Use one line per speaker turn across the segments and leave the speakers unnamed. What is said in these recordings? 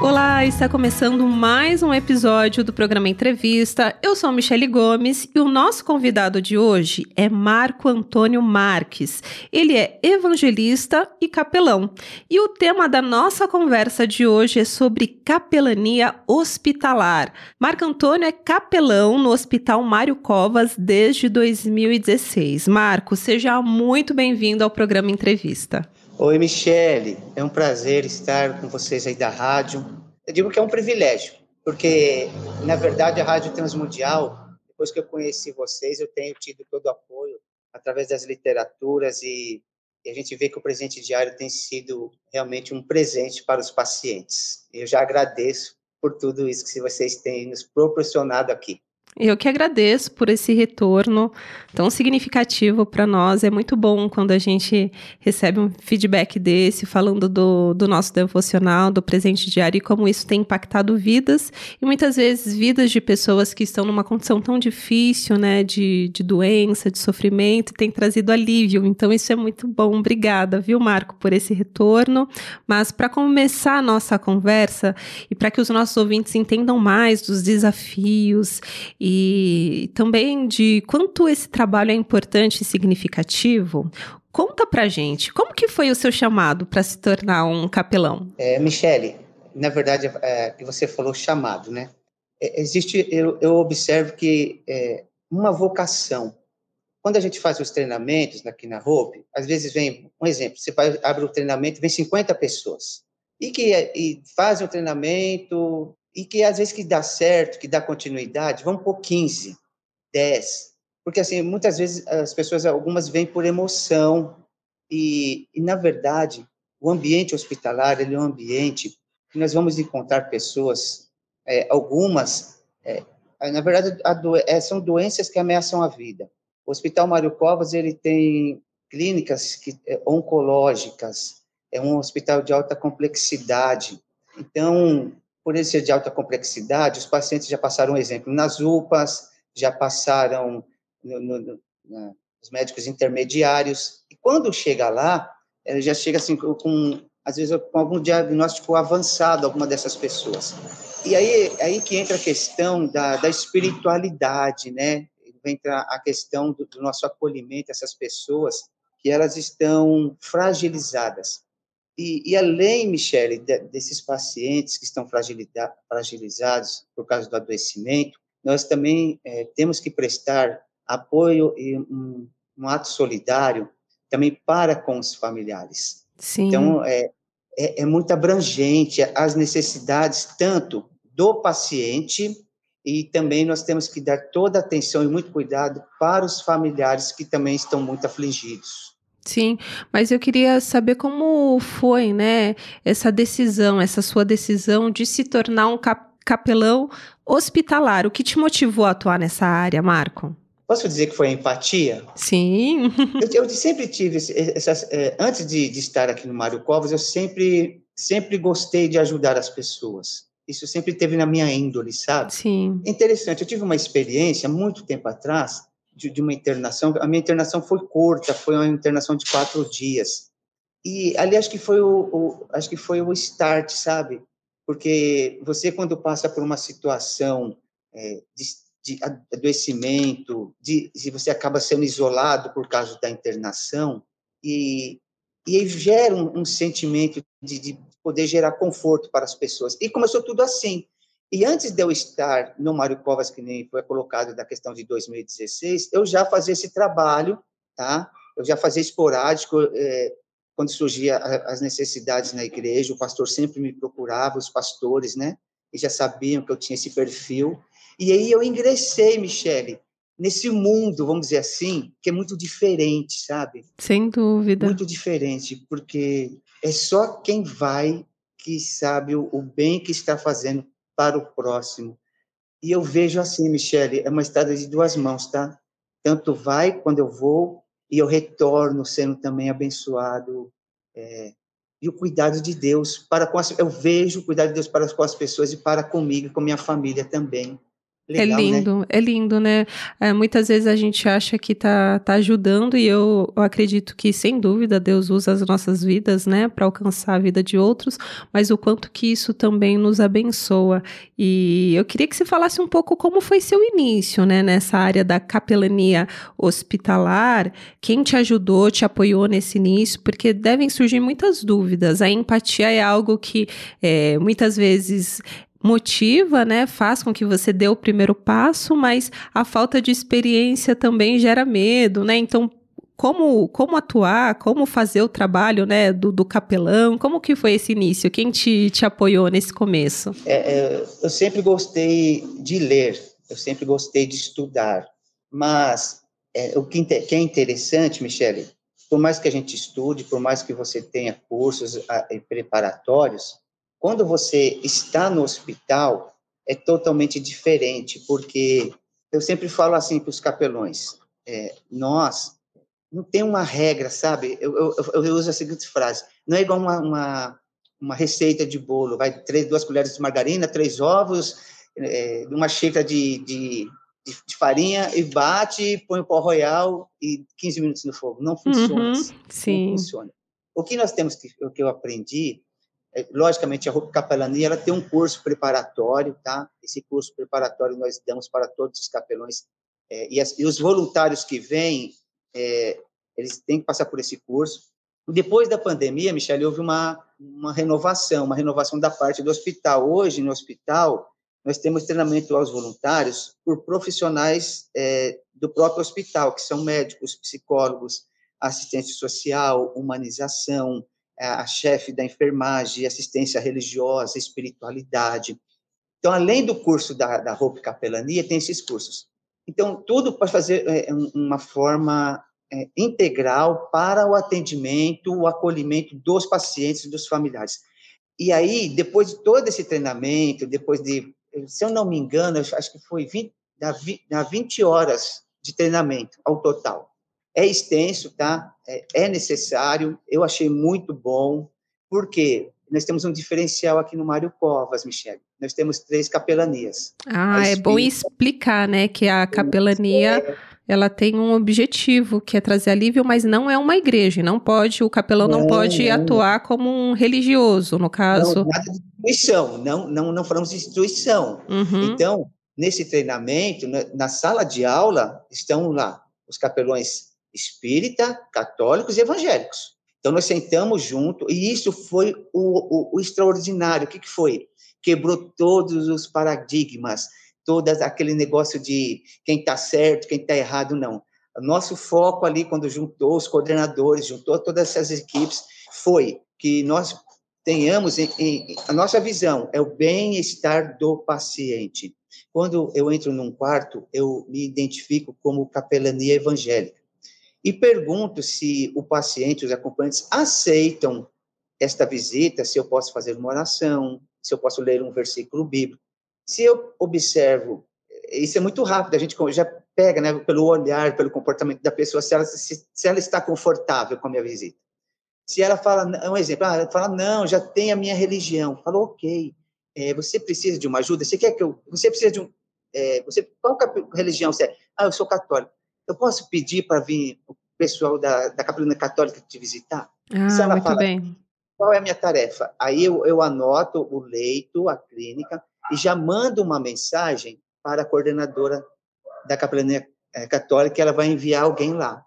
Olá, está começando mais um episódio do programa Entrevista. Eu sou Michele Gomes e o nosso convidado de hoje é Marco Antônio Marques. Ele é evangelista e capelão. E o tema da nossa conversa de hoje é sobre capelania hospitalar. Marco Antônio é capelão no Hospital Mário Covas desde 2016. Marco, seja muito bem-vindo ao programa Entrevista.
Oi, Michele. É um prazer estar com vocês aí da rádio. Eu digo que é um privilégio, porque, na verdade, a Rádio Transmundial, depois que eu conheci vocês, eu tenho tido todo o apoio através das literaturas e, e a gente vê que o presente diário tem sido realmente um presente para os pacientes. Eu já agradeço por tudo isso que vocês têm nos proporcionado aqui.
Eu que agradeço por esse retorno tão significativo para nós. É muito bom quando a gente recebe um feedback desse, falando do, do nosso devocional, do presente diário e como isso tem impactado vidas e muitas vezes vidas de pessoas que estão numa condição tão difícil, né, de, de doença, de sofrimento, e tem trazido alívio. Então, isso é muito bom. Obrigada, viu, Marco, por esse retorno. Mas para começar a nossa conversa e para que os nossos ouvintes entendam mais dos desafios e também de quanto esse trabalho é importante e significativo. Conta pra gente, como que foi o seu chamado para se tornar um capelão?
É, Michele, na verdade, é, você falou chamado, né? É, existe, eu, eu, observo que é, uma vocação. Quando a gente faz os treinamentos aqui na Hope, às vezes vem, um exemplo, você vai, abre o treinamento, vem 50 pessoas, e que e fazem o treinamento, e que às vezes que dá certo, que dá continuidade, vão por 15, 10. Porque assim, muitas vezes as pessoas, algumas vêm por emoção e, e na verdade, o ambiente hospitalar, ele é um ambiente que nós vamos encontrar pessoas, é, algumas, é, na verdade, do, é, são doenças que ameaçam a vida. O Hospital Mário Covas, ele tem clínicas que, é, oncológicas, é um hospital de alta complexidade. Então, por ele ser de alta complexidade, os pacientes já passaram, um exemplo, nas UPAs, já passaram no, no, no, nos médicos intermediários, e quando chega lá, ele já chega assim com, às vezes, com algum diagnóstico avançado, alguma dessas pessoas. E aí, aí que entra a questão da, da espiritualidade, né? Entra a questão do, do nosso acolhimento, essas pessoas que elas estão fragilizadas. E, e além, Michele, de, desses pacientes que estão fragilizados por causa do adoecimento, nós também é, temos que prestar apoio e um, um, ato solidário também para com os familiares.
Sim.
Então, é, é, é muito abrangente as necessidades tanto do paciente e também nós temos que dar toda atenção e muito cuidado para os familiares que também estão muito afligidos.
Sim, mas eu queria saber como foi, né, essa decisão, essa sua decisão de se tornar um cap capelão hospitalar. O que te motivou a atuar nessa área, Marco?
Posso dizer que foi a empatia?
Sim.
eu, eu, sempre tive, essas, é, antes de, de, estar aqui no Mário Covas, eu sempre, sempre gostei de ajudar as pessoas. Isso sempre teve na minha índole, sabe?
Sim.
Interessante, eu tive uma experiência muito tempo atrás, de, de, uma internação. A minha internação foi curta, foi uma internação de quatro dias. E ali acho que foi o, o acho que foi o start, sabe? Porque você quando passa por uma situação é, de, de, adoecimento, de, de você acaba sendo isolado por causa da internação e e gera um, um sentimento de, de poder gerar conforto para as pessoas. E começou tudo assim. E antes de eu estar no Mário Covas, que nem foi colocado da questão de 2016, eu já fazia esse trabalho, tá? Eu já fazia esporádico, é, quando surgia as necessidades na igreja, o pastor sempre me procurava, os pastores, né? E já sabiam que eu tinha esse perfil. E aí eu ingressei, Michele, nesse mundo, vamos dizer assim, que é muito diferente, sabe?
Sem dúvida.
Muito diferente, porque é só quem vai que sabe o, o bem que está fazendo para o próximo. E eu vejo assim, Michele, é uma estrada de duas mãos, tá? Tanto vai quando eu vou e eu retorno sendo também abençoado. É, e o cuidado de Deus para com as, eu vejo o cuidado de Deus para com as pessoas e para comigo com minha família também.
É Legal, é lindo, né? é lindo, né? É, muitas vezes a gente acha que tá, tá ajudando e eu, eu acredito que, sem dúvida, Deus usa as nossas vidas, né, para alcançar a vida de outros, mas o quanto que isso também nos abençoa. E eu queria que você falasse um pouco como foi seu início, né, nessa área da capelania hospitalar, quem te ajudou, te apoiou nesse início, porque devem surgir muitas dúvidas. A empatia é algo que é, muitas vezes motiva, né, faz com que você dê o primeiro passo, mas a falta de experiência também gera medo, né? Então, como, como atuar, como fazer o trabalho, né, do, do capelão? Como que foi esse início? Quem te, te apoiou nesse começo?
É, é, eu sempre gostei de ler, eu sempre gostei de estudar, mas é, o que, que é interessante, Michele, por mais que a gente estude, por mais que você tenha cursos preparatórios, quando você está no hospital, é totalmente diferente, porque eu sempre falo assim para os capelões: é, nós não tem uma regra, sabe? Eu, eu, eu, uso a seguinte frase: não é igual uma, uma, uma receita de bolo, vai três, duas colheres de margarina, três ovos, é, uma xícara de, de, de, farinha e bate, põe o pó royal e 15 minutos no fogo. Não funciona. Uhum, assim,
sim.
Não funciona. O que nós temos que, o que eu aprendi logicamente, a roupa capelania ela tem um curso preparatório, tá? Esse curso preparatório nós damos para todos os capelões é, e, as, e, os voluntários que vêm, é, eles têm que passar por esse curso. Depois da pandemia, Michele, houve uma, uma renovação, uma renovação da parte do hospital. Hoje, no hospital, nós temos treinamento aos voluntários por profissionais é, do próprio hospital, que são médicos, psicólogos, assistente social, humanização, é a chefe da enfermagem, assistência religiosa, espiritualidade. Então, além do curso da, da roupa capelania, tem esses cursos. Então, tudo para fazer é, uma forma é, integral para o atendimento, o acolhimento dos pacientes e dos familiares. E aí, depois de todo esse treinamento, depois de, se eu não me engano, acho que foi 20, da 20 horas de treinamento ao total. É extenso, tá? É, é necessário. Eu achei muito bom, porque nós temos um diferencial aqui no Mário Covas, Michele. Nós temos três capelanias.
Ah, é bom explicar, né, que a capelania é. ela tem um objetivo que é trazer alívio, mas não é uma igreja. Não pode, o capelão não, não pode não. atuar como um religioso, no caso.
Não, nada de instituição. Não, não, não falamos de instituição. Uhum. Então, nesse treinamento, na, na sala de aula, estão lá os capelões espírita, católicos e evangélicos. Então, nós sentamos junto, e isso foi o, o, o extraordinário. O que, que foi? Quebrou todos os paradigmas, todo aquele negócio de quem está certo, quem está errado, não. Nosso foco ali, quando juntou os coordenadores, juntou todas essas equipes, foi que nós tenhamos, em, em, a nossa visão é o bem-estar do paciente. Quando eu entro num quarto, eu me identifico como capelania evangélica e pergunto se o paciente, os acompanhantes, aceitam esta visita, se eu posso fazer uma oração, se eu posso ler um versículo bíblico. Se eu observo, isso é muito rápido, a gente já pega, né, pelo olhar, pelo comportamento da pessoa, se ela, se, se ela está confortável com a minha visita. Se ela fala, um exemplo, ah, ela fala, não, já tem a minha religião. Falou, ok, é, você precisa de uma ajuda? Você quer que eu, você precisa de um, é, você, qual religião você é? Ah, eu sou católico eu posso pedir para vir o pessoal da, da Capelana Católica te visitar?
Ah, Se ela muito fala, bem.
Qual é a minha tarefa? Aí eu, eu anoto o leito, a clínica, e já mando uma mensagem para a coordenadora da Capelania Católica, ela vai enviar alguém lá.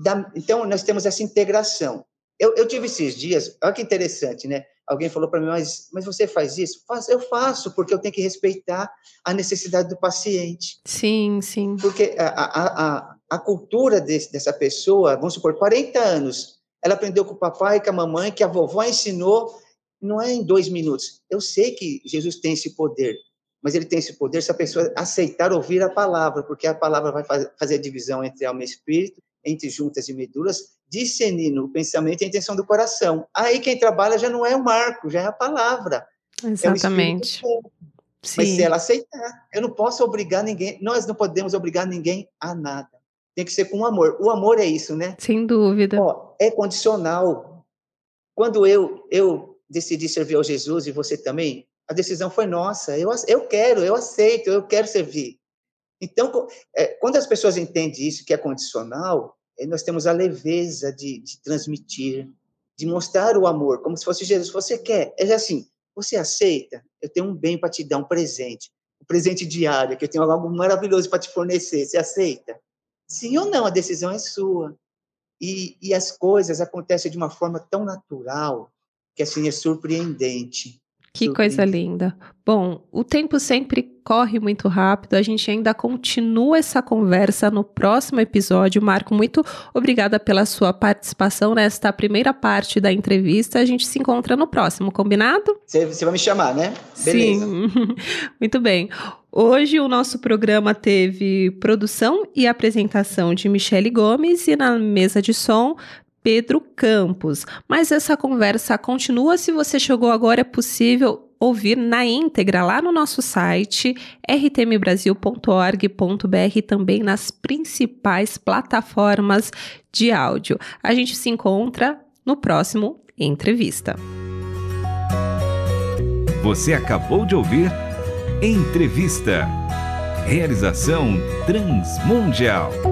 Da, então, nós temos essa integração. Eu, eu, tive esses dias, olha que interessante, né? Alguém falou para mim, mas, mas você faz isso? eu faço, porque eu tenho que respeitar a necessidade do paciente.
Sim, sim.
Porque a, a, a, a cultura desse, dessa pessoa, vamos supor, 40 anos, ela aprendeu com o papai, com a mamãe, que a vovó ensinou, não é em dois minutos. Eu sei que Jesus tem esse poder, mas ele tem esse poder se a pessoa aceitar ouvir a palavra, porque a palavra vai fazer a divisão entre alma e espírito, entre juntas e medulas, discernindo o pensamento e a intenção do coração. Aí quem trabalha já não é o marco, já é a palavra.
Exatamente. É
Mas se ela aceitar, eu não posso obrigar ninguém, nós não podemos obrigar ninguém a nada. Tem que ser com amor. O amor é isso, né?
Sem dúvida.
Ó, é condicional. Quando eu eu decidi servir ao Jesus e você também, A decisão foi nossa. Eu, eu quero, eu aceito, eu quero servir. Então, é, quando as pessoas entendem isso, que é condicional, nós temos a leveza de, de transmitir, de mostrar o amor, como se fosse Jesus. Você quer? É assim, você aceita? Eu tenho um bem para te dar, um presente. Um presente diário, que eu tenho algo maravilhoso para te fornecer. Você aceita? Sim ou não, a decisão é sua. E, e as coisas acontecem de uma forma tão natural que assim é surpreendente.
Que coisa linda. Bom, o tempo sempre corre muito rápido. A gente ainda continua essa conversa no próximo episódio. Marco, muito obrigada pela sua participação nesta primeira parte da entrevista. A gente se encontra no próximo, combinado?
Você vai me chamar, né?
Beleza. Sim. muito bem. Hoje o nosso programa teve produção e apresentação de Michele Gomes e na mesa de som Pedro Campos. Mas essa conversa continua. Se você chegou agora, é possível ouvir na íntegra lá no nosso site rtmbrasil.org.br também nas principais plataformas de áudio. A gente se encontra no próximo entrevista.
Você acabou de ouvir Entrevista. Realização Transmundial.